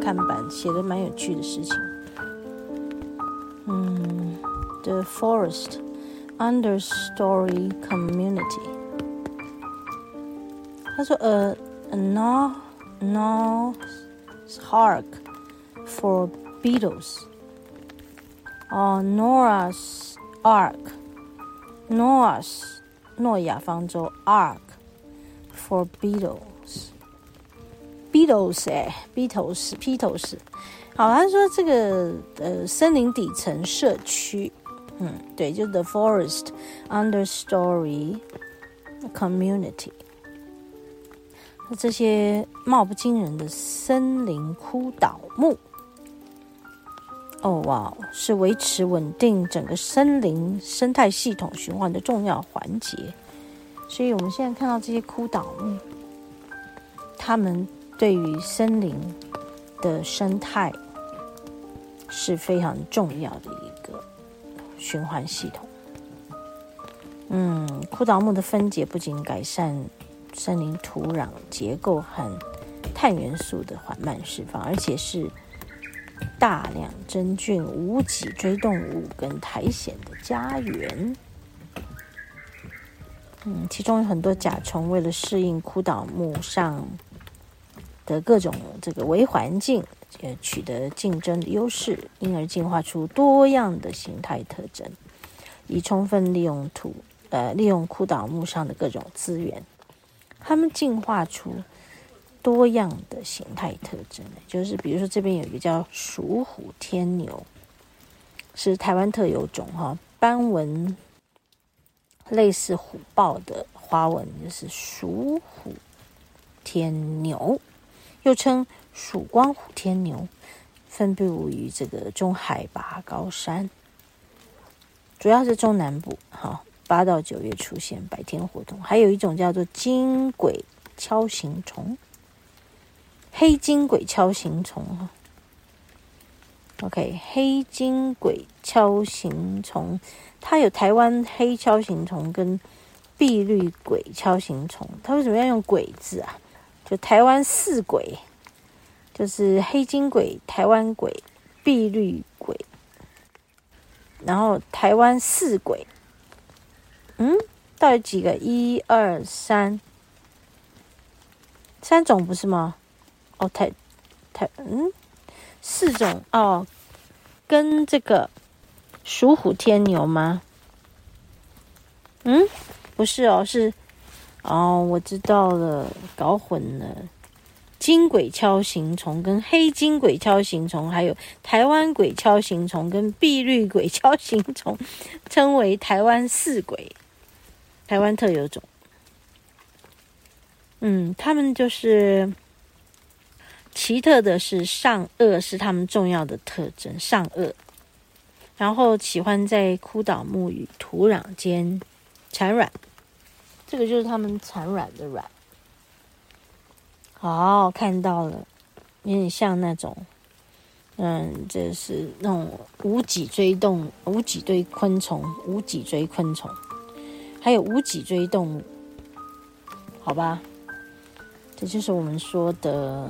这里有一个看板，写的蛮有趣的事情。嗯，The Forest Understory Community。他说，A North North Hark for Beatles。哦，Noah's Ark，Noah's 诺亚方舟 Ark for Beatles。 Beatles 哎，Beatles，Beatles，好，他说这个呃森林底层社区，嗯，对，就是 The Forest Understory Community，这些貌不惊人的森林枯倒木，哦哇，是维持稳定整个森林生态系统循环的重要环节，所以我们现在看到这些枯倒木，他们。对于森林的生态是非常重要的一个循环系统。嗯，枯倒木的分解不仅改善森林土壤结构和碳元素的缓慢释放，而且是大量真菌、无脊椎动物跟苔藓的家园。嗯，其中有很多甲虫为了适应枯倒木上。的各种这个微环境，呃，取得竞争的优势，因而进化出多样的形态特征，以充分利用土呃利用枯倒木上的各种资源。它们进化出多样的形态特征，就是比如说这边有一个叫鼠虎天牛，是台湾特有种哈，斑纹类似虎豹的花纹，就是鼠虎天牛。又称曙光虎天牛，分布于这个中海拔高山，主要是中南部。哈，八到九月出现，白天活动。还有一种叫做金轨锹形虫，黑金轨锹形虫。哈，OK，黑金轨锹形虫，它有台湾黑锹形虫跟碧绿轨锹形虫。它为什么要用“轨”字啊？就台湾四轨，就是黑金轨、台湾轨、碧绿轨，然后台湾四轨。嗯，到底几个？一二三，三种不是吗？哦，台台嗯，四种哦，跟这个属虎天牛吗？嗯，不是哦，是。哦，我知道了，搞混了。金鬼锹形虫跟黑金鬼锹形虫，还有台湾鬼锹形虫跟碧绿鬼锹形虫，称为台湾四鬼，台湾特有种。嗯，它们就是奇特的是上颚是它们重要的特征，上颚，然后喜欢在枯倒木与土壤间产卵。这个就是它们产卵的卵，好，看到了，有点像那种，嗯，这是那种无脊椎动无脊椎昆虫，无脊椎昆虫，还有无脊椎动物，好吧，这就是我们说的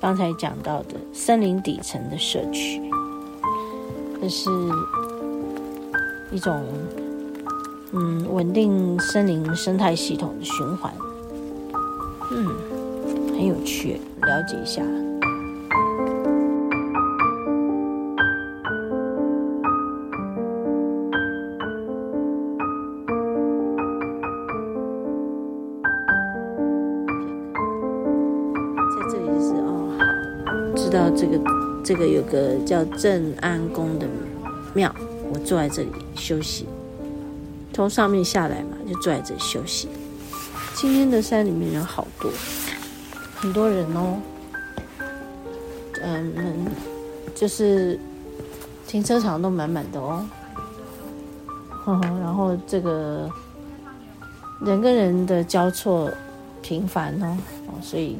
刚才讲到的森林底层的社区，这是一种。嗯，稳定森林生态系统的循环，嗯，很有趣，了解一下。在这里是哦，好，知道这个这个有个叫镇安宫的庙，我坐在这里休息。从上面下来嘛，就坐在这休息。今天的山里面人好多，很多人哦。嗯，就是停车场都满满的哦。呵呵，然后这个人跟人的交错频繁哦，哦，所以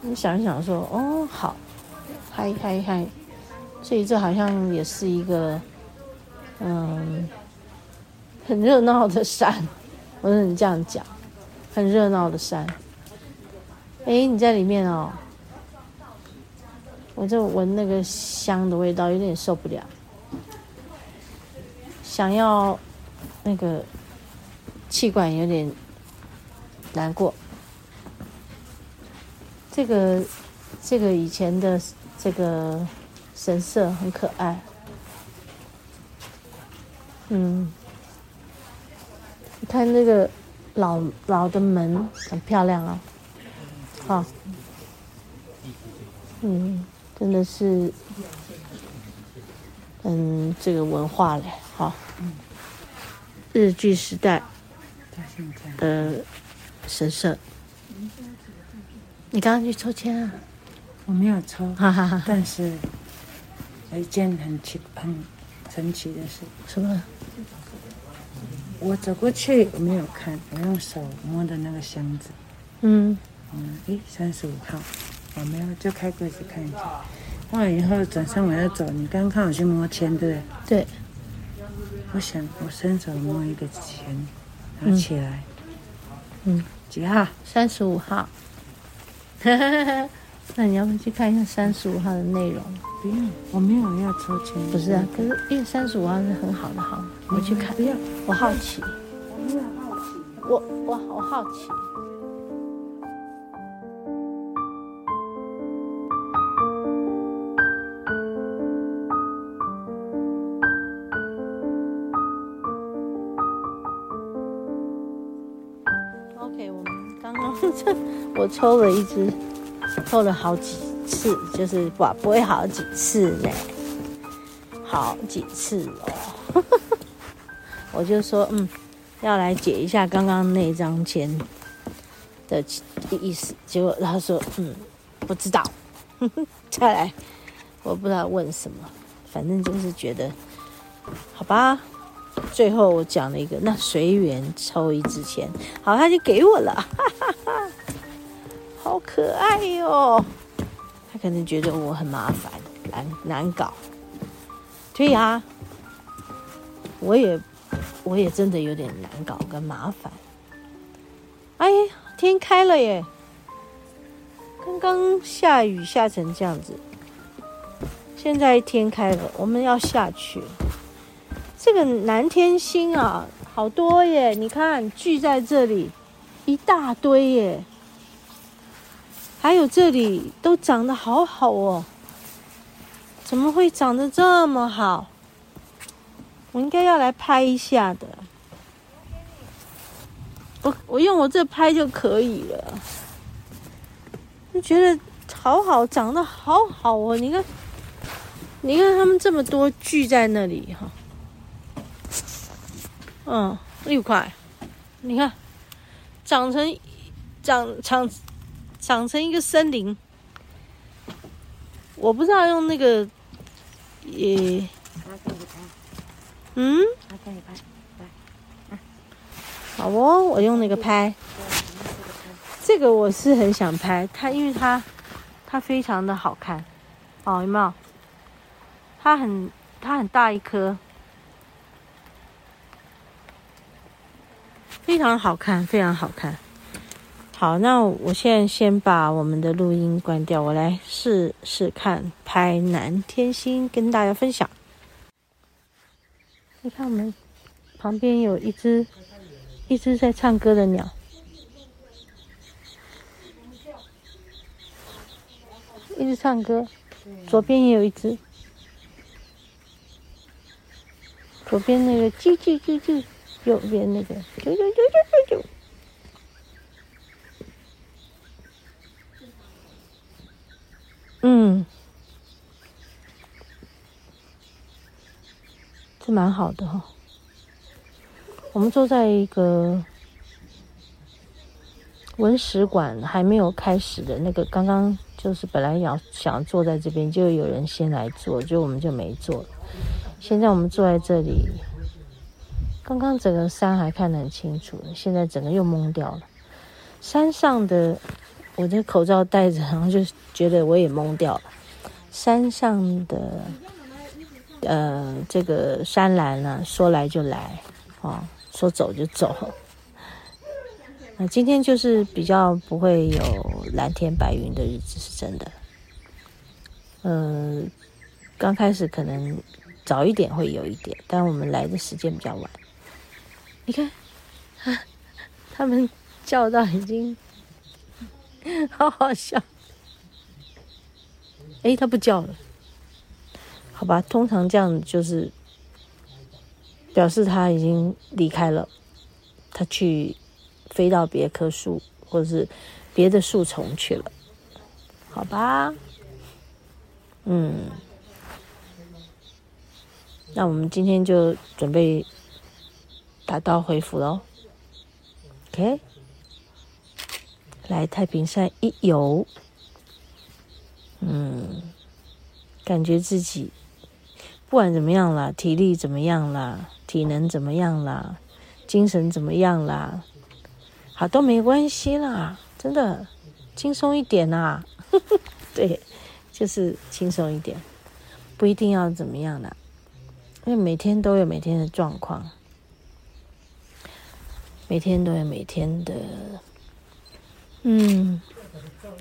你想一想说，哦，好，嗨嗨嗨，所以这好像也是一个，嗯。很热闹的山，我跟你这样讲，很热闹的山。哎，你在里面哦，我就闻那个香的味道，有点受不了，想要那个气管有点难过。这个这个以前的这个神色很可爱，嗯，你看那个老老的门很漂亮啊，好，嗯。真的是，嗯，这个文化嘞，好，日剧时代的神社。你刚刚去抽签啊？我没有抽，哈哈哈。但是有一件很奇、很神奇的事。什么？我走过去，我没有看，我用手摸的那个箱子。嗯。嗯，诶，三十五号。我、哦、没有，就开柜子看一下。完了以后转身我要走，你刚刚看我去摸签，对不对？对。我想我伸手摸一个钱，拿起来。嗯。嗯几号？三十五号。那你要不去看一下三十五号的内容？不用，我没有要抽签。不是啊，可是因为三十五号是很好的号，我去看。不要，我好奇。我没有好奇。我我好好奇。OK，我抽了一支，抽了好几次，就是不不会好几次呢，好几次哦。我就说，嗯，要来解一下刚刚那张签的意思。结果他说，嗯，不知道。再来，我不知道问什么，反正就是觉得，好吧。最后我讲了一个，那随缘抽一支签，好，他就给我了，哈哈哈，好可爱哟、可能觉得我很麻烦，难难搞。对呀，我也我也真的有点难搞跟麻烦。哎，天开了耶！刚刚下雨下成这样子，现在天开了，我们要下去。这个南天星啊，好多耶！你看聚在这里，一大堆耶。还有这里都长得好好哦，怎么会长得这么好？我应该要来拍一下的。我我用我这拍就可以了。就觉得好好，长得好好哦。你看，你看他们这么多聚在那里哈。嗯，六块，你看，长成长长长成一个森林。我不知道用那个，也，嗯，好哦，我用那个拍。这个我是很想拍它，因为它它非常的好看，哦，有没有？它很它很大一颗。非常好看，非常好看。好，那我现在先把我们的录音关掉，我来试试看拍南天星，跟大家分享。你看，我们旁边有一只一只在唱歌的鸟，一直唱歌。左边也有一只，左边那个啾啾啾啾。右边那个，啾啾啾啾啾啾，嗯，这蛮好的哈、我们坐在一个文史馆还没有开始的那个，刚刚就是本来要想坐在这边，就有人先来坐，就我们就没坐。现在我们坐在这里。刚刚整个山还看得很清楚，现在整个又蒙掉了。山上的，我的口罩戴着，然后就觉得我也蒙掉了。山上的，呃，这个山岚呢，说来就来，哦，说走就走。那今天就是比较不会有蓝天白云的日子，是真的。嗯、刚开始可能早一点会有一点，但我们来的时间比较晚。你看，啊，他们叫到已经，好好笑。哎，他不叫了，好吧？通常这样就是表示他已经离开了，他去飞到别棵树或者是别的树丛去了，好吧？嗯，那我们今天就准备打道回府喽。OK，来太平山一游。嗯，感觉自己不管怎么样啦，体力怎么样啦，体能怎么样啦，精神怎么样啦，好都没关系啦，真的轻松一点啦。对，就是轻松一点，不一定要怎么样啦，因为每天都有每天的状况，每天都有每天的嗯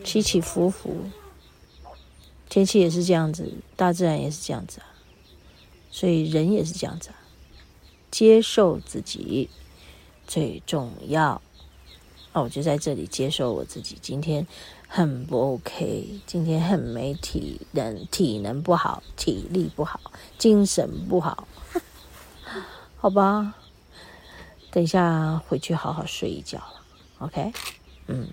起起伏伏。天气也是这样子，大自然也是这样子啊，所以人也是这样子啊。接受自己最重要。那，我就在这里接受我自己。今天很不 OK，今天很没体能，体能不好，体力不好，精神不好。好吧，等一下回去好好睡一觉了。OK，嗯。